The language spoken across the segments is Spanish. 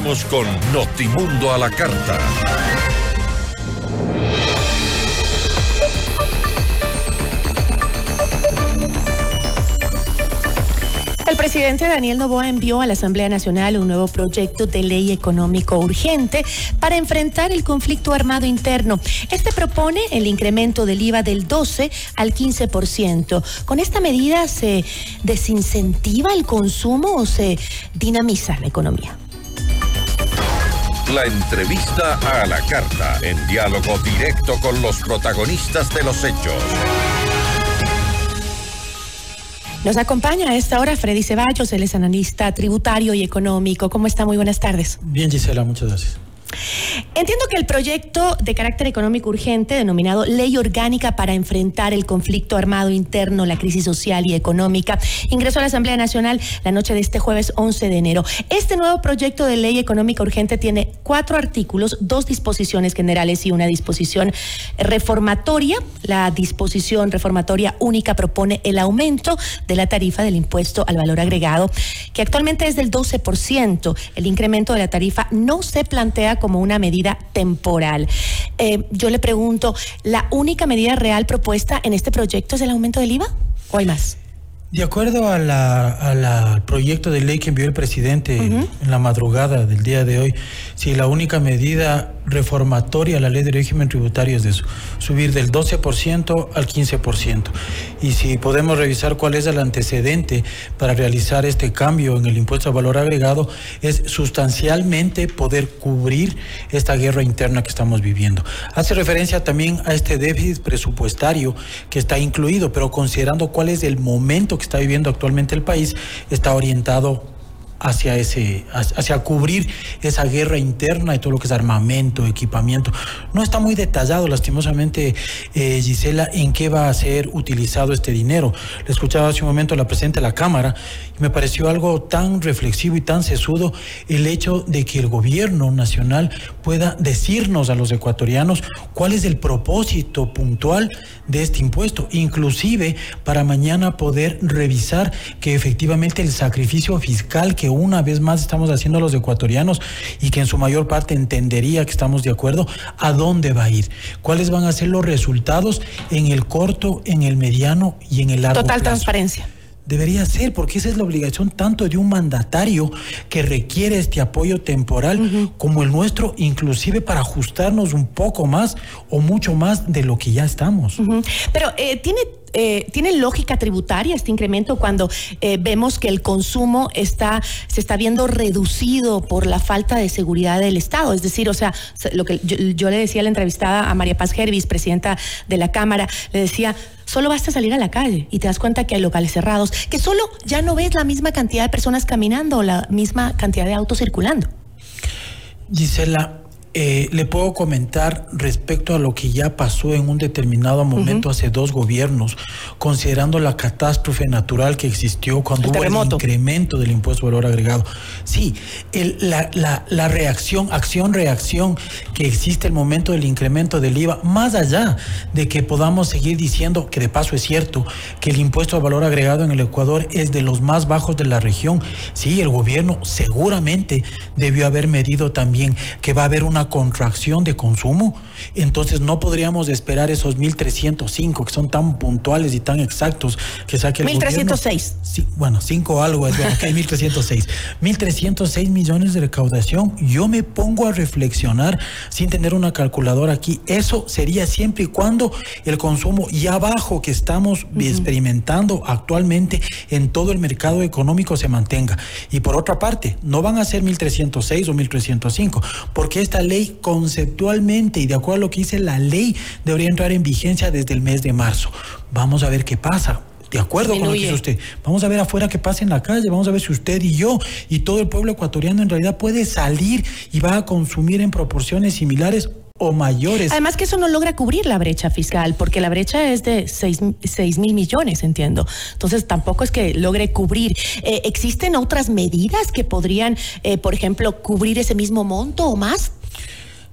Vamos con Notimundo a la carta. El presidente Daniel Novoa envió a la Asamblea Nacional un nuevo proyecto de ley económico urgente para enfrentar el conflicto armado interno. Este propone el incremento del IVA del 12 al 15%. ¿Con esta medida se desincentiva el consumo o se dinamiza la economía? La entrevista a la carta, en diálogo directo con los protagonistas de los hechos. Nos acompaña a esta hora Freddy Ceballos, él es analista tributario y económico. ¿Cómo está? Muy buenas tardes. Bien, Gisela, muchas gracias. Entiendo que el proyecto de carácter económico urgente, denominado Ley Orgánica para enfrentar el conflicto armado interno, la crisis social y económica, ingresó a la Asamblea Nacional la noche de este jueves 11 de enero. Este nuevo proyecto de ley económica urgente tiene cuatro artículos, dos disposiciones generales y una disposición reformatoria. La disposición reformatoria única propone el aumento de la tarifa del impuesto al valor agregado, que actualmente es del 12%. El incremento de la tarifa no se plantea como una medida temporal. Eh, yo le pregunto, ¿la única medida real propuesta en este proyecto es el aumento del IVA o hay más? De acuerdo al proyecto de ley que envió el presidente en la madrugada del día de hoy, si la única medida reformatoria a la ley de régimen tributario es de eso, subir del 12% al 15%. Y si podemos revisar cuál es el antecedente para realizar este cambio en el impuesto a valor agregado, es sustancialmente poder cubrir esta guerra interna que estamos viviendo. Hace referencia también a este déficit presupuestario que está incluido, pero considerando cuál es el momento que está viviendo actualmente el país está orientado hacia ese, hacia cubrir esa guerra interna y todo lo que es armamento, equipamiento. No está muy detallado, lastimosamente, eh, Gisela, en qué va a ser utilizado este dinero. Le escuchaba hace un momento la presidenta de la Cámara y me pareció algo tan reflexivo y tan sesudo el hecho de que el gobierno nacional pueda decirnos a los ecuatorianos cuál es el propósito puntual de este impuesto, inclusive para mañana poder revisar que efectivamente el sacrificio fiscal que una vez más estamos haciendo los ecuatorianos y que en su mayor parte entendería que estamos de acuerdo, a dónde va a ir, cuáles van a ser los resultados en el corto, en el mediano y en el largo Total transparencia. Debería ser, porque esa es la obligación tanto de un mandatario que requiere este apoyo temporal como el nuestro, inclusive para ajustarnos un poco más o mucho más de lo que ya estamos. Pero eh, tiene eh, ¿tiene lógica tributaria este incremento cuando eh, vemos que el consumo está, se está viendo reducido por la falta de seguridad del Estado? Es decir, o sea, lo que yo, le decía a la entrevistada a María Paz Gervis, presidenta de la Cámara, le decía, solo basta salir a la calle y te das cuenta que hay locales cerrados, que solo ya no ves la misma cantidad de personas caminando la misma cantidad de autos circulando. Gisela, eh, le puedo comentar respecto a lo que ya pasó en un determinado momento hace dos gobiernos, considerando la catástrofe natural que existió cuando hubo el incremento del impuesto de valor agregado. Sí, la, reacción, acción-reacción que existe el momento del incremento del IVA, más allá de que podamos seguir diciendo, que de paso es cierto, que el impuesto de valor agregado en el Ecuador es de los más bajos de la región, sí, el gobierno seguramente debió haber medido también que va a haber una contracción de consumo, entonces no podríamos esperar esos 1.305 que son tan puntuales y tan exactos que saque el 1.306. Sí, bueno, 5 algo, es bueno, que hay 1.306. 1.306 millones de recaudación. Yo me pongo a reflexionar sin tener una calculadora aquí. Eso sería siempre y cuando el consumo ya bajo que estamos experimentando actualmente en todo el mercado económico se mantenga. Y por otra parte, no van a ser 1.306 o 1.305, porque esta ley conceptualmente y de acuerdo a lo que dice la ley debería entrar en vigencia desde el mes de marzo. Vamos a ver qué pasa. De acuerdo con lo que dice usted. Vamos a ver afuera qué pasa en la calle. Vamos a ver si usted y yo y todo el pueblo ecuatoriano en realidad puede salir y va a consumir en proporciones similares o mayores. Además que eso no logra cubrir la brecha fiscal, porque la brecha es de 6 mil millones, entiendo. Entonces tampoco es que logre cubrir. Eh, ¿Existen otras medidas que podrían, eh, por ejemplo, cubrir ese mismo monto o más?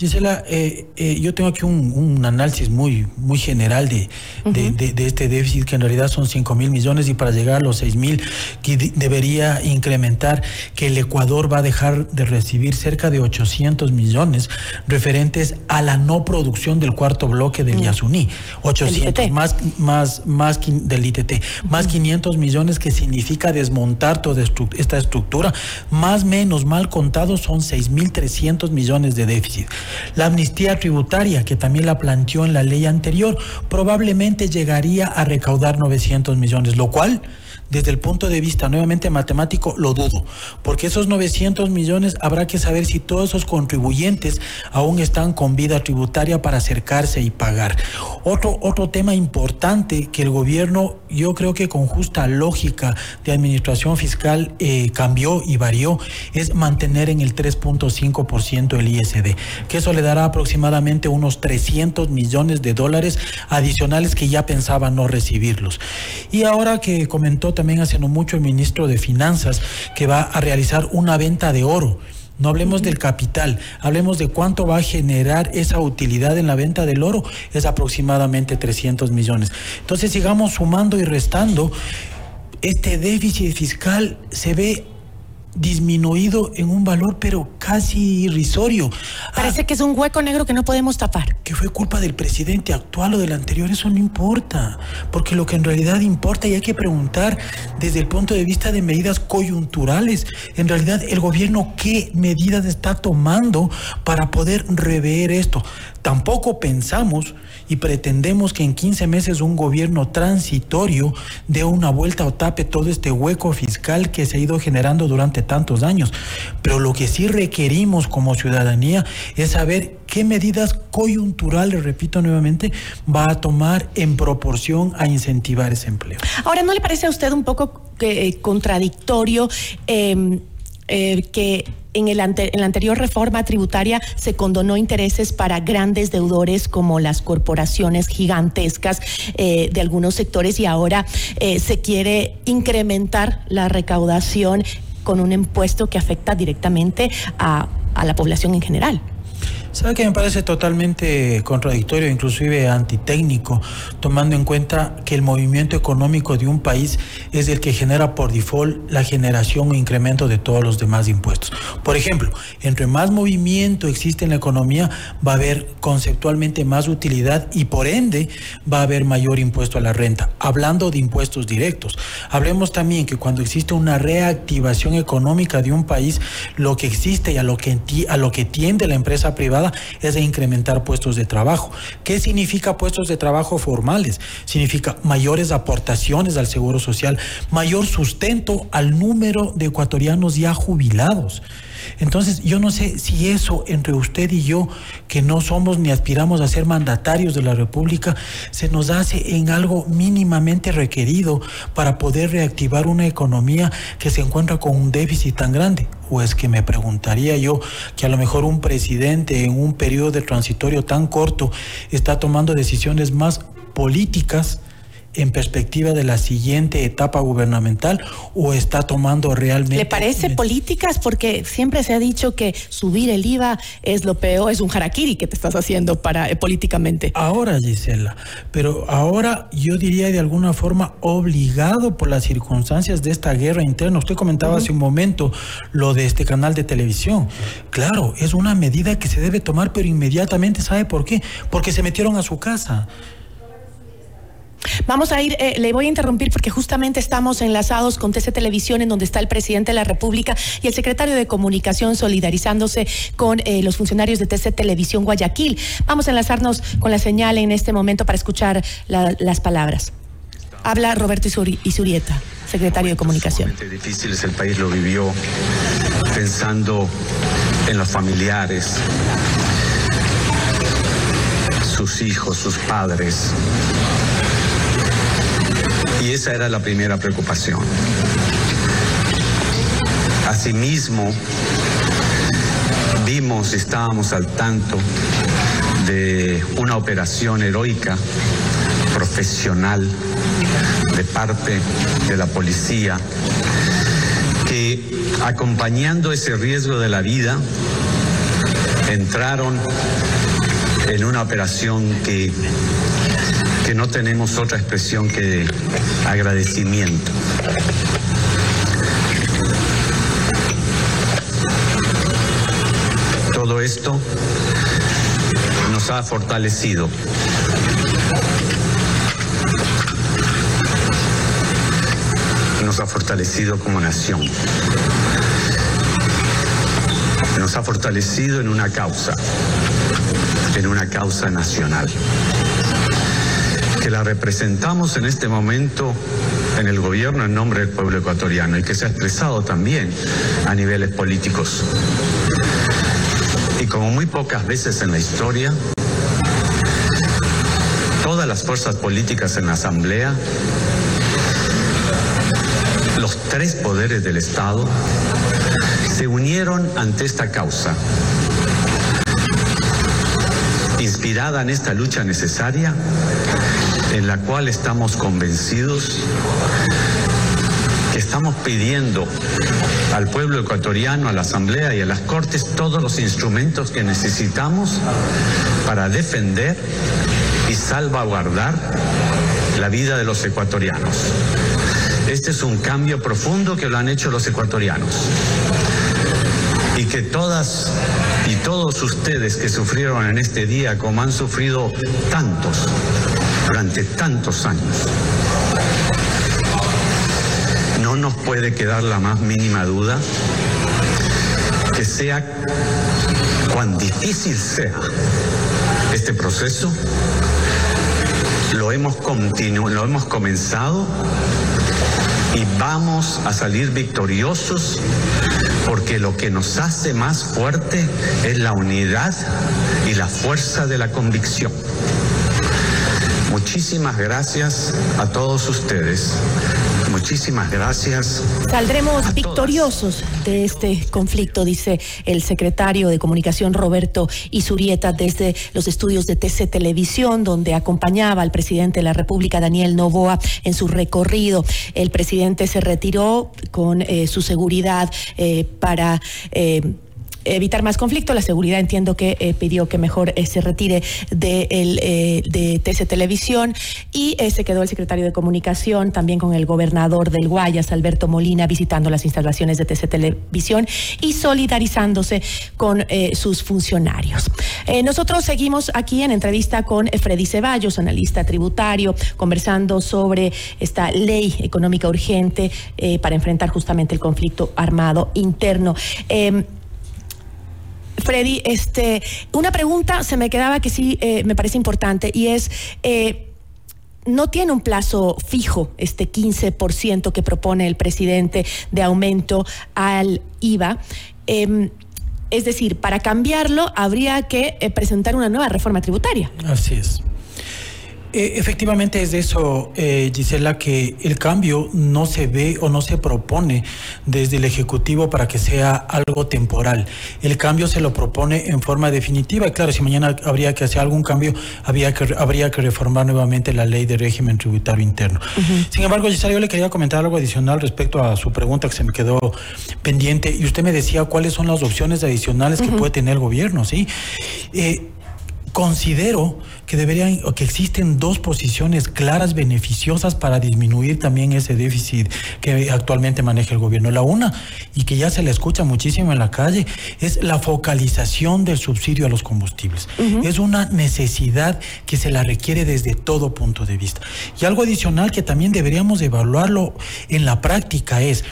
Gisela, eh, eh, yo tengo aquí un, análisis muy, muy general de, de, este déficit, que en realidad son 5 mil millones y para llegar a los 6 mil, que debería incrementar, que el Ecuador va a dejar de recibir cerca de 800 millones referentes a la no producción del cuarto bloque del Yasuní. 800, más, más, más del ITT, más 500 millones que significa desmontar toda esta estructura, más menos mal contado son 6.300 millones de déficit. La amnistía tributaria, que también la planteó en la ley anterior, probablemente llegaría a recaudar 900 millones, lo cual desde el punto de vista nuevamente matemático, lo dudo, porque esos 900 millones habrá que saber si todos esos contribuyentes aún están con vida tributaria para acercarse y pagar. Otro, otro tema importante que el gobierno, yo creo que con justa lógica de administración fiscal eh, cambió y varió, es mantener en el 3.5% el ISD, que eso le dará aproximadamente unos 300 millones de dólares adicionales que ya pensaba no recibirlos. Y ahora que comentó también hace no mucho el ministro de Finanzas que va a realizar una venta de oro. No hablemos del capital, hablemos de cuánto va a generar esa utilidad en la venta del oro, es aproximadamente 300 millones. Entonces sigamos sumando y restando, este déficit fiscal se ve disminuido en un valor pero casi irrisorio. Parece ah, que es un hueco negro que no podemos tapar. Que fue culpa del presidente actual o del anterior, eso no importa, porque lo que en realidad importa y hay que preguntar desde el punto de vista de medidas coyunturales, en realidad el gobierno qué medidas está tomando para poder rever esto. Tampoco pensamos y pretendemos que en 15 meses un gobierno transitorio dé una vuelta o tape todo este hueco fiscal que se ha ido generando durante tantos años. Pero lo que sí requerimos como ciudadanía es saber qué medidas coyunturales, repito nuevamente, va a tomar en proporción a incentivar ese empleo. Ahora, ¿no le parece a usted un poco eh, contradictorio em, eh, que en, el en la anterior reforma tributaria se condonó intereses para grandes deudores como las corporaciones gigantescas eh, de algunos sectores y ahora se quiere incrementar la recaudación con un impuesto que afecta directamente a, a la población en general. ¿Sabe que me parece totalmente contradictorio, inclusive antitécnico, tomando en cuenta que el movimiento económico de un país es el que genera por default la generación o incremento de todos los demás impuestos? Por ejemplo, entre más movimiento existe en la economía, va a haber conceptualmente más utilidad y por ende va a haber mayor impuesto a la renta. Hablando de impuestos directos, hablemos también que cuando existe una reactivación económica de un país, lo que existe y a lo que, a lo que tiende la empresa privada es de incrementar puestos de trabajo. ¿Qué significa puestos de trabajo formales? Significa mayores aportaciones al Seguro Social, mayor sustento al número de ecuatorianos ya jubilados. Entonces, yo no sé si eso entre usted y yo, que no somos ni aspiramos a ser mandatarios de la República, se nos hace en algo mínimamente requerido para poder reactivar una economía que se encuentra con un déficit tan grande. O es que me preguntaría yo que a lo mejor un presidente en un periodo de transitorio tan corto está tomando decisiones más políticas en perspectiva de la siguiente etapa gubernamental o está tomando realmente... ¿Le parece políticas? Porque siempre se ha dicho que subir el IVA es lo peor, es un harakiri que te estás haciendo para eh, políticamente. Ahora, Gisela, pero ahora yo diría de alguna forma obligado por las circunstancias de esta guerra interna. Usted comentaba hace un momento lo de este canal de televisión. Claro, es una medida que se debe tomar, pero inmediatamente, ¿sabe por qué? Porque se metieron a su casa. Vamos a ir, eh, le voy a interrumpir porque justamente estamos enlazados con TC Televisión, en donde está el presidente de la República y el secretario de Comunicación solidarizándose con eh, los funcionarios de TC Televisión Guayaquil. Vamos a enlazarnos con la señal en este momento para escuchar las palabras. Habla Roberto Isurieta, secretario de Comunicación. difícil el país lo vivió pensando en los familiares, sus hijos, sus padres y esa era la primera preocupación. Asimismo, vimos, estábamos al tanto de una operación heroica, profesional, de parte de la policía, que acompañando ese riesgo de la vida, entraron en una operación que, que no tenemos otra expresión que agradecimiento. Todo esto nos ha fortalecido. Nos ha fortalecido como nación. Nos ha fortalecido en una causa, en una causa nacional, la representamos en este momento en el gobierno en nombre del pueblo ecuatoriano y que se ha expresado también a niveles políticos. Y como muy pocas veces en la historia, todas las fuerzas políticas en la Asamblea, los tres poderes del Estado, se unieron ante esta causa, inspirada en esta lucha necesaria, en la cual estamos convencidos que estamos pidiendo al pueblo ecuatoriano, a la Asamblea y a las Cortes todos los instrumentos que necesitamos para defender y salvaguardar la vida de los ecuatorianos. Este es un cambio profundo que lo han hecho los ecuatorianos y que todas y todos ustedes que sufrieron en este día, como han sufrido tantos durante tantos años, no nos puede quedar la más mínima duda que sea cuán difícil sea este proceso, lo hemos, lo hemos comenzado y vamos a salir victoriosos porque lo que nos hace más fuerte es la unidad y la fuerza de la convicción. Muchísimas gracias a todos ustedes. Muchísimas gracias. Saldremos victoriosos de este conflicto, dice el secretario de Comunicación Roberto Isurieta desde los estudios de TC Televisión, donde acompañaba al presidente de la República, Daniel Novoa, en su recorrido. El presidente se retiró con eh, su seguridad eh, para... Eh, evitar más conflicto. La seguridad entiendo que eh, pidió que mejor eh, se retire de, el, eh, de TC Televisión y se quedó el secretario de Comunicación también con el gobernador del Guayas, Alberto Molina, visitando las instalaciones de TC Televisión y solidarizándose con sus funcionarios. nosotros seguimos aquí en entrevista con Freddy Ceballos, analista tributario, conversando sobre esta ley económica urgente para enfrentar justamente el conflicto armado interno. Freddy, este, una pregunta se me quedaba que sí eh, me parece importante y es... Eh, no tiene un plazo fijo este 15% que propone el presidente de aumento al IVA. Em, es decir, para cambiarlo habría que eh, presentar una nueva reforma tributaria. Así es. Eh, efectivamente es de eso, eh, Gisela, que el cambio no se ve o no se propone desde el Ejecutivo para que sea algo temporal. El cambio se lo propone en forma definitiva y claro, si mañana habría que hacer algún cambio, habría que, habría que reformar nuevamente la ley de régimen tributario interno. Sin embargo, Gisela, yo le quería comentar algo adicional respecto a su pregunta que se me quedó pendiente y usted me decía cuáles son las opciones adicionales que puede tener el gobierno, ¿sí? Eh, considero que deberían o que existen dos posiciones claras beneficiosas para disminuir también ese déficit que actualmente maneja el gobierno. La una y que ya se le escucha muchísimo en la calle es la focalización del subsidio a los combustibles. Es una necesidad que se la requiere desde todo punto de vista. Y algo adicional que también deberíamos evaluarlo en la práctica es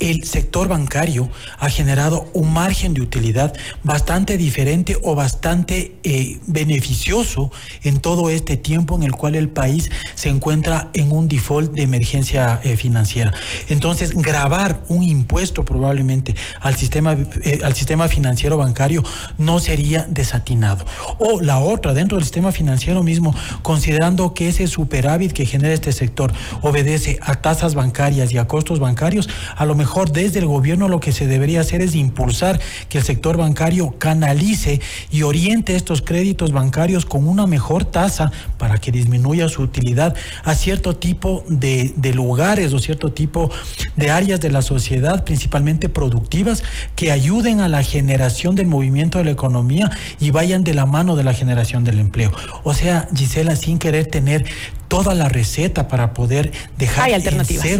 el sector bancario ha generado un margen de utilidad bastante diferente o bastante eh, beneficioso en todo este tiempo en el cual el país se encuentra en un default de emergencia eh, financiera. Entonces, grabar un impuesto probablemente al sistema, eh, al sistema financiero bancario no sería desatinado. O la otra, dentro del sistema financiero mismo, considerando que ese superávit que genera este sector obedece a tasas bancarias y a costos bancarios, a lo mejor mejor desde el gobierno lo que se debería hacer es impulsar que el sector bancario canalice y oriente estos créditos bancarios con una mejor tasa para que disminuya su utilidad a cierto tipo de, de lugares o cierto tipo de áreas de la sociedad, principalmente productivas, que ayuden a la generación del movimiento de la economía y vayan de la mano de la generación del empleo. O sea, Gisela, sin querer tener toda la receta para poder dejar Hay en alternativas. cero